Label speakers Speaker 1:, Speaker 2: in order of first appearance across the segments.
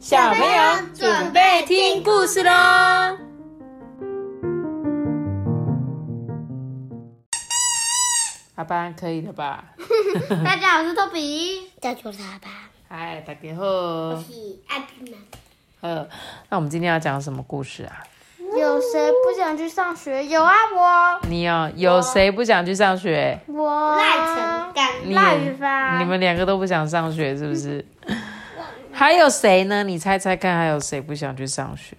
Speaker 1: 小朋友准备听故事喽！阿班可以了吧？
Speaker 2: 大家好，我是托比。
Speaker 3: 叫做他吧。
Speaker 1: 嗨，大家好。
Speaker 3: 我是阿比妈。
Speaker 1: 呃，那我们今天要讲什么故事啊？
Speaker 2: 有谁不想去上学？有啊，我。
Speaker 1: 你有有谁不想去上学？
Speaker 2: 我。
Speaker 3: 赖成刚。
Speaker 1: 你
Speaker 2: 赖雨帆
Speaker 1: 你们两个都不想上学是不是？还有谁呢？你猜猜看，还有谁不想去上学？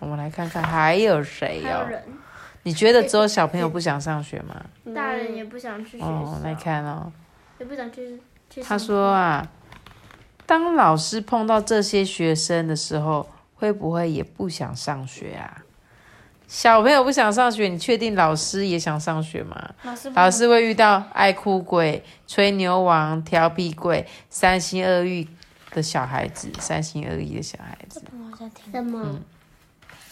Speaker 1: 我们来看看还有谁哦。
Speaker 2: 还有人，
Speaker 1: 你觉得只有小朋友不想上学吗？
Speaker 2: 大人也不想去
Speaker 1: 哦，来看哦。
Speaker 2: 也不想去去
Speaker 1: 他说啊，当老师碰到这些学生的时候，会不会也不想上学啊？小朋友不想上学，你确定老师也想上学吗？
Speaker 2: 老师不
Speaker 1: 老师会遇到爱哭鬼、吹牛王、调皮鬼、三心二意的小孩子，三心二意的小孩子。
Speaker 2: 我好像听
Speaker 3: 什么？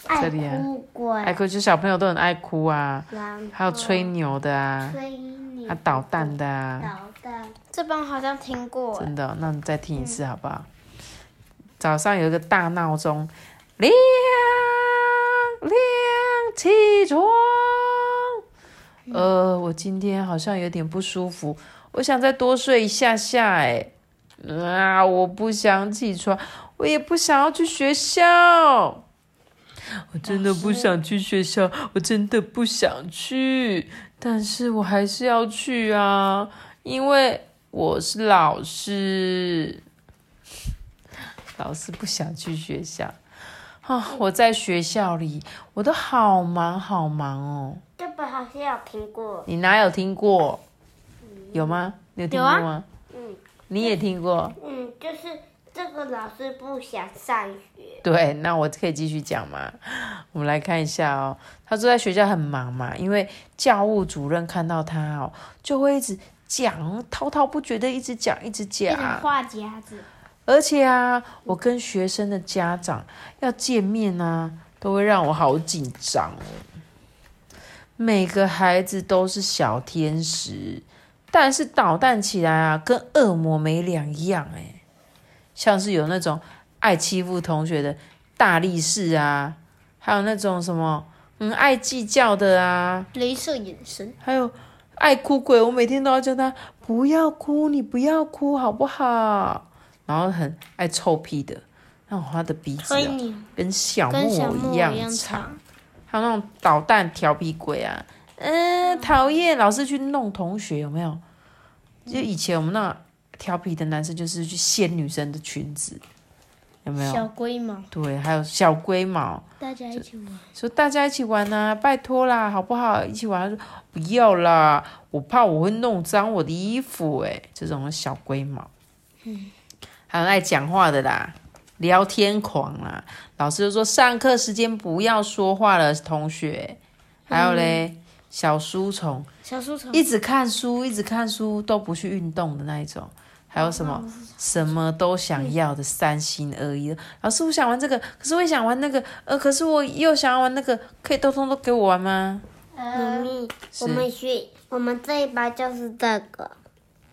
Speaker 1: 这
Speaker 3: 爱
Speaker 1: 里啊
Speaker 3: 哭鬼。
Speaker 1: 爱哭，就小朋友都很爱哭啊，还有吹牛的啊，
Speaker 3: 吹牛
Speaker 1: 啊捣蛋的啊，
Speaker 3: 捣蛋。
Speaker 2: 这帮好像听过，
Speaker 1: 真的，那你再听一次好不好？早上有一个大闹钟，亮亮起床。呃，我今天好像有点不舒服，我想再多睡一下下。哎，啊，我不想起床，我也不想要去学校。我真的不想去学校，我真的不想去，但是我还是要去啊，因为我是老师。老师不想去学校啊！我在学校里，我都好忙好忙哦。
Speaker 3: 这本好像有听过。
Speaker 1: 你哪有听过？有吗？你有听过吗？
Speaker 3: 嗯
Speaker 1: 你也听过？
Speaker 3: 嗯，就是这个老师不想上学。
Speaker 1: 对，那我可以继续讲吗？我们来看一下哦。他说在学校很忙嘛，因为教务主任看到他哦，就会一直讲，滔滔不绝的一直讲，一直
Speaker 2: 一
Speaker 1: 讲
Speaker 2: 种。话夹子，
Speaker 1: 而且啊，我跟学生的家长要见面啊，都会让我好紧张哦。每个孩子都是小天使，但是捣蛋起来啊，跟恶魔没两样哎。像是有那种爱欺负同学的大力士啊，还有那种什么嗯爱计较的啊，
Speaker 2: 镭射眼神，
Speaker 1: 还有爱哭鬼，我每天都要叫他不要哭，你不要哭好不好？然后很爱臭屁的，那种他的鼻子、啊、跟小木偶一样长，还有那种捣蛋调皮鬼啊，嗯，讨厌，老是去弄同学，有没有？就以前我们那调皮的男生就是去掀女生的裙子，有没有
Speaker 2: 小
Speaker 1: 有？
Speaker 2: 龟毛，
Speaker 1: 对，还有小龟毛，
Speaker 2: 大家一起玩。
Speaker 1: 说大家一起玩啊，拜托啦，好不好？一起玩。他说不要啦，我怕我会弄脏我的衣服。哎，这种小龟毛，嗯，还有爱讲话的啦，聊天狂啦。老师就说上课时间不要说话了，同学。还有嘞，小书虫，
Speaker 2: 小书虫，
Speaker 1: 一直看书，一直看书都不去运动的那一种。还有什么什么都想要的三心二意的，老师我想玩这个，可是我也想玩那个，呃，可是我又想要玩那个，可以通通都给我玩吗？
Speaker 3: 妈
Speaker 2: 呃，
Speaker 3: 咪，我们学我们这一班就是这个。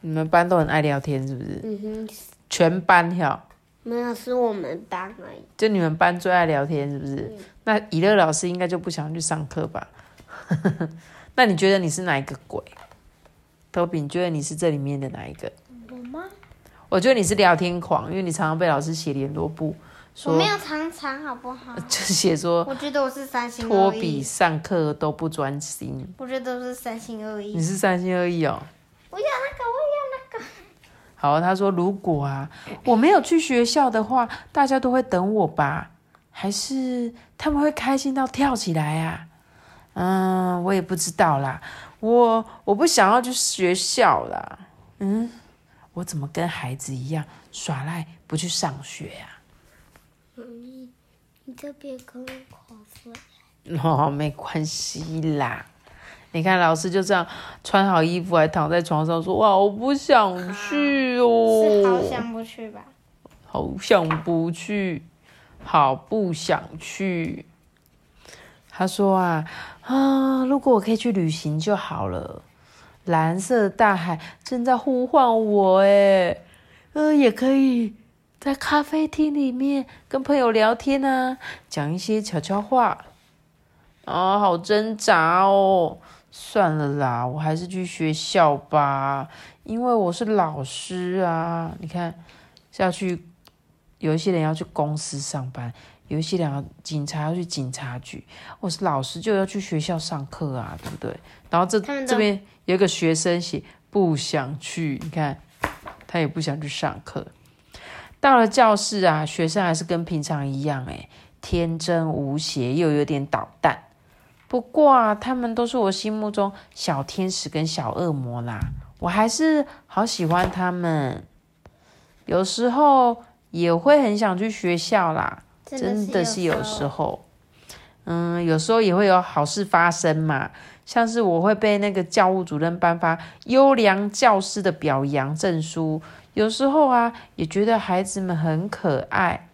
Speaker 1: 你们班都很爱聊天是不是？
Speaker 3: 嗯哼，
Speaker 1: 全班哈，
Speaker 3: 没有是我们班而已。
Speaker 1: 就你们班最爱聊天是不是？那以乐老师应该就不想去上课吧？那你觉得你是哪一个鬼？托比，你觉得你是这里面的哪一个？
Speaker 2: 我吗？
Speaker 1: 我觉得你是聊天狂，因为你常常被老师写联络簿，
Speaker 2: 我
Speaker 1: 说
Speaker 2: 没有常常，好不好？
Speaker 1: 就是写说
Speaker 2: 我觉得我是三心
Speaker 1: 托比上课都不专心。
Speaker 2: 我觉得我是三心二意
Speaker 1: 你。是三心二意哦。
Speaker 2: 我要那个，我要那个。
Speaker 1: 好，他说如果啊我没有去学校的话，大家都会等我吧？还是他们会开心到跳起来啊？嗯，我也不知道啦。我我不想要去学校啦。嗯，我怎么跟孩子一样耍赖不去上学呀、
Speaker 3: 你这边跟我口水。
Speaker 1: 哦，没关系啦。你看，老师就这样穿好衣服，还躺在床上说：“哇，我不想去哦。”
Speaker 2: 是好想不去吧？
Speaker 1: 好想不去，好不想去。他说啊啊，如果我可以去旅行就好了。蓝色的大海正在呼唤我，诶，呃，也可以在咖啡厅里面跟朋友聊天啊，讲一些悄悄话。啊，好挣扎哦！算了啦，我还是去学校吧，因为我是老师啊。你看，要去有一些人要去公司上班，有一些人要警察要去警察局。我是老师就要去学校上课啊，对不对？然后这这边有一个学生写不想去，你看他也不想去上课。到了教室啊，学生还是跟平常一样，诶，天真无邪，又有点捣蛋。不过啊，他们都是我心目中小天使跟小恶魔啦，我还是好喜欢他们。有时候也会很想去学校啦，真的是有时候。嗯，有时候也会有好事发生嘛，像是我会被那个教务主任颁发优良教师的表扬证书。有时候啊，也觉得孩子们很可爱，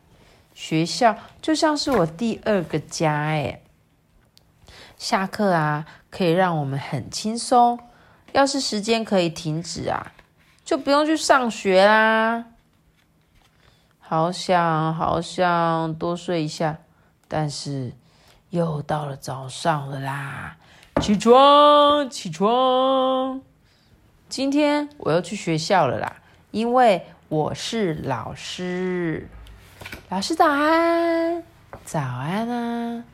Speaker 1: 学校就像是我第二个家哎。下课啊，可以让我们很轻松。要是时间可以停止啊，就不用去上学啦。好想好想多睡一下，但是又到了早上了啦！起床，起床！今天我要去学校了啦，因为我是老师。老师早安，早安啊！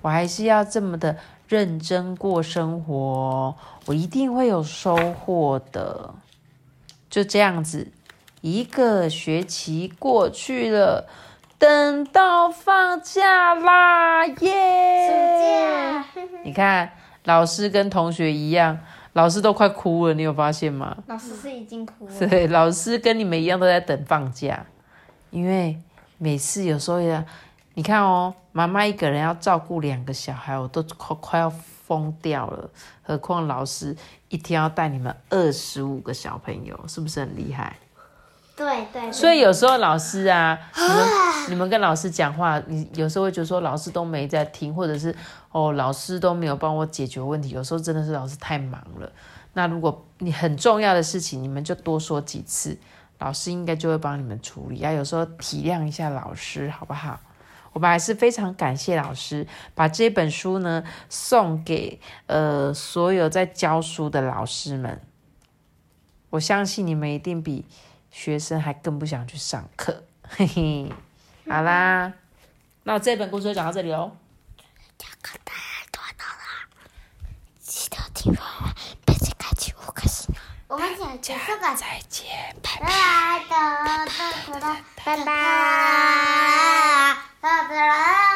Speaker 1: 我还是要这么的认真过生活，我一定会有收获的。就这样子，一个学期过去了，等到放假啦，耶！
Speaker 2: 暑假，
Speaker 1: 你看，老师跟同学一样，老师都快哭了，你有发现吗？
Speaker 2: 老师是已经哭了。
Speaker 1: 对，老师跟你们一样都在等放假，因为每次有时候呀，你看哦，妈妈一个人要照顾两个小孩，我都快快要疯掉了，何况老师一天要带你们二十五个小朋友，是不是很厉害？
Speaker 2: 对对，
Speaker 1: 所以有时候老师啊，你们你们跟老师讲话，你有时候会觉得说老师都没在听，或者是哦老师都没有帮我解决问题。有时候真的是老师太忙了。那如果你很重要的事情，你们就多说几次，老师应该就会帮你们处理。啊，有时候体谅一下老师，好不好？我们还是非常感谢老师把这本书呢送给呃所有在教书的老师们。我相信你们一定比学生还更不想去上课。嘿嘿，好啦，那我这本故事就讲到这里喽。讲
Speaker 3: 个大段了啦，记得听完完，别再开启五颗星啊！
Speaker 2: 我们讲结束，
Speaker 1: 再见，拜拜，拜拜，拜拜，拜拜，
Speaker 2: 拜拜。